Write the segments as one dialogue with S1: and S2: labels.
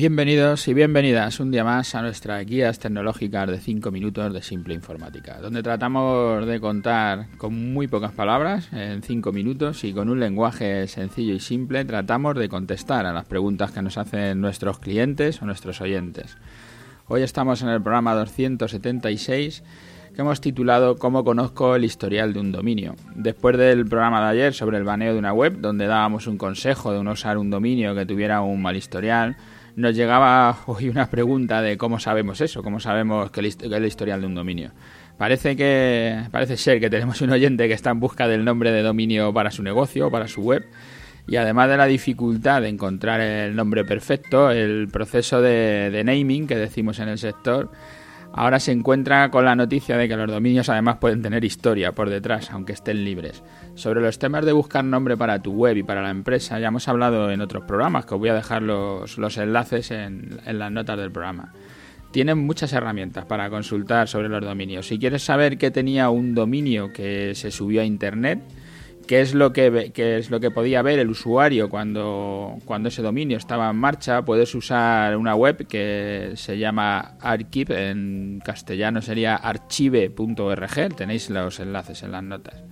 S1: Bienvenidos y bienvenidas un día más a nuestras guías tecnológicas de 5 minutos de simple informática, donde tratamos de contar con muy pocas palabras, en 5 minutos y con un lenguaje sencillo y simple, tratamos de contestar a las preguntas que nos hacen nuestros clientes o nuestros oyentes. Hoy estamos en el programa 276 que hemos titulado Cómo conozco el historial de un dominio. Después del programa de ayer sobre el baneo de una web, donde dábamos un consejo de no usar un dominio que tuviera un mal historial, nos llegaba hoy una pregunta de cómo sabemos eso, cómo sabemos que es el historial de un dominio. Parece que parece ser que tenemos un oyente que está en busca del nombre de dominio para su negocio para su web y además de la dificultad de encontrar el nombre perfecto, el proceso de, de naming que decimos en el sector ahora se encuentra con la noticia de que los dominios además pueden tener historia por detrás, aunque estén libres. Sobre los temas de buscar nombre para tu web y para la empresa, ya hemos hablado en otros programas, que os voy a dejar los, enlaces en, en las notas del programa. Tienen muchas herramientas para consultar sobre los dominios. Si quieres saber qué tenía un dominio que se subió a internet, qué es lo que, es lo que podía ver el usuario cuando, cuando ese dominio estaba en marcha, puedes usar una web que se llama Archive, en castellano sería archive.org, tenéis los enlaces en las notas.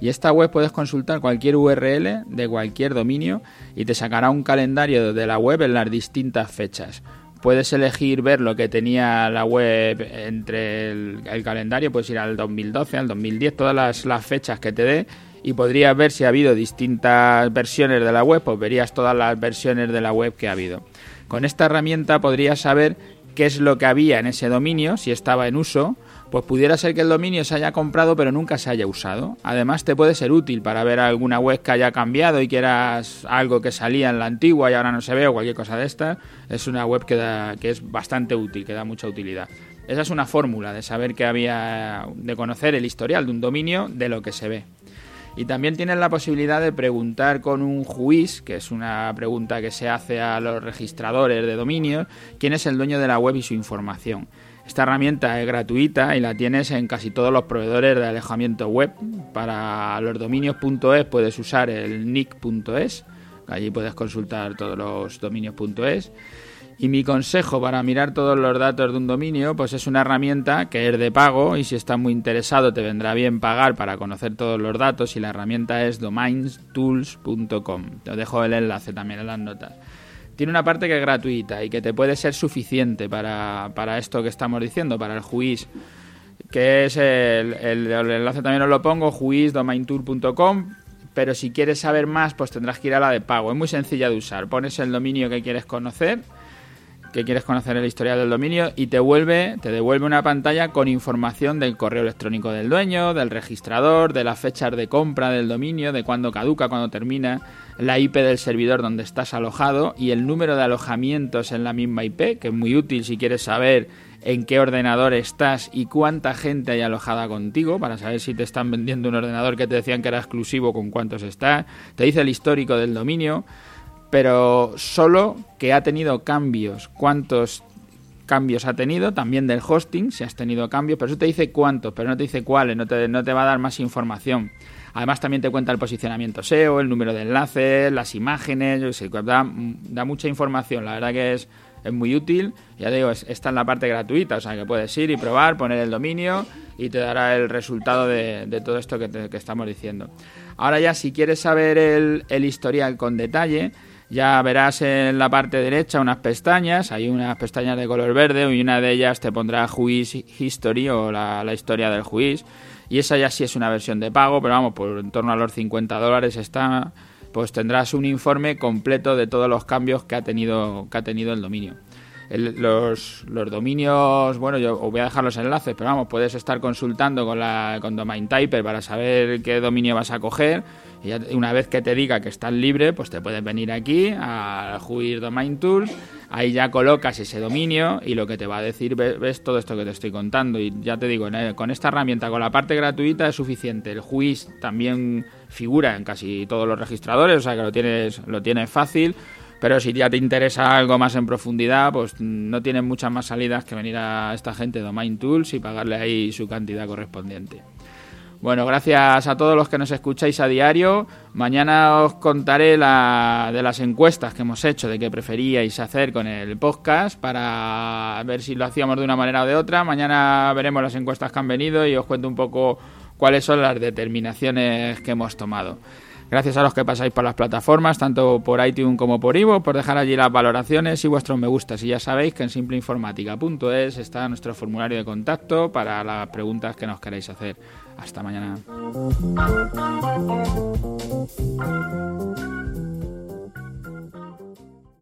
S1: Y esta web puedes consultar cualquier URL de cualquier dominio y te sacará un calendario de la web en las distintas fechas. Puedes elegir ver lo que tenía la web entre el, calendario, puedes ir al 2012, al 2010, todas las, las fechas que te dé y podrías ver si ha habido distintas versiones de la web, pues verías todas las versiones de la web que ha habido. Con esta herramienta podrías saber qué es lo que había en ese dominio, si estaba en uso, pues pudiera ser que el dominio se haya comprado pero nunca se haya usado. Además te puede ser útil para ver alguna web que haya cambiado y quieras algo que salía en la antigua y ahora no se ve o cualquier cosa de esta. Es una web que, que es bastante útil, que da mucha utilidad. Esa es una fórmula de saber que había, de conocer el historial de un dominio de lo que se ve. Y también tienes la posibilidad de preguntar con un juiz, que es una pregunta que se hace a los registradores de dominios, quién es el dueño de la web y su información. Esta herramienta es gratuita y la tienes en casi todos los proveedores de alejamiento web. Para los dominios.es puedes usar el nick.es, allí puedes consultar todos los dominios.es. Y mi consejo para mirar todos los datos de un dominio, pues es una herramienta que es de pago y si estás muy interesado te vendrá bien pagar para conocer todos los datos y la herramienta es domainstools.com. Te dejo el enlace también en las notas. Tiene una parte que es gratuita y que te puede ser suficiente para, esto que estamos diciendo, para el juiz que es el, enlace también os lo pongo, juizdomaintour.com pero si quieres saber más, pues tendrás que ir a la de pago. Es muy sencilla de usar. Pones el dominio que quieres conocer que quieres conocer el historial del dominio y te vuelve, te devuelve una pantalla con información del correo electrónico del dueño, del registrador, de las fechas de compra del dominio, de cuándo caduca, cuándo termina, la IP del servidor donde estás alojado y el número de alojamientos en la misma IP, que es muy útil si quieres saber en qué ordenador estás y cuánta gente hay alojada contigo para saber si te están vendiendo un ordenador que te decían que era exclusivo con cuántos está. Te dice el histórico del dominio pero solo que ha tenido cambios. ¿Cuántos cambios ha tenido? También del hosting, si has tenido cambios, pero eso te dice cuántos, pero no te dice cuáles, no te, no te va a dar más información. Además también te cuenta el posicionamiento SEO, el número de enlaces, las imágenes, da, da mucha información, la verdad que es, es muy útil. Ya digo, está en la parte gratuita, o sea que puedes ir y probar, poner el dominio y te dará el resultado de, todo esto que, que, estamos diciendo. Ahora ya si quieres saber el historial con detalle, ya verás en la parte derecha unas pestañas, hay unas pestañas de color verde y una de ellas te pondrá Juiz History o la, historia del juiz. Y esa ya sí es una versión de pago, pero vamos, por en torno a los 50 dólares está, pues tendrás un informe completo de todos los cambios que ha tenido, que ha tenido el dominio. Los, los, dominios, bueno, yo os voy a dejar los enlaces, pero vamos, puedes estar consultando con, la, con Domain Typer para saber qué dominio vas a coger y una vez que te diga que estás libre, pues te puedes venir aquí a Juir Domain Tools, ahí ya colocas ese dominio y lo que te va a decir, ves, todo esto que te estoy contando. Y ya te digo, con esta herramienta, con la parte gratuita es suficiente. El juiz también figura en casi todos los registradores, o sea que lo tienes, lo tienes fácil. Pero si ya te interesa algo más en profundidad, pues no tienes muchas más salidas que venir a esta gente de Domain Tools y pagarle ahí su cantidad correspondiente. Bueno, gracias a todos los que nos escucháis a diario. Mañana os contaré la, de las encuestas que hemos hecho, de qué preferíais hacer con el podcast, para ver si lo hacíamos de una manera o de otra. Mañana veremos las encuestas que han venido y os cuento un poco cuáles son las determinaciones que hemos tomado. Gracias a los que pasáis por las plataformas, tanto por iTunes como por Ivo, por dejar allí las valoraciones y vuestros me gustas. Y ya sabéis que en simpleinformática.es está nuestro formulario de contacto para las preguntas que nos queráis hacer. Hasta mañana.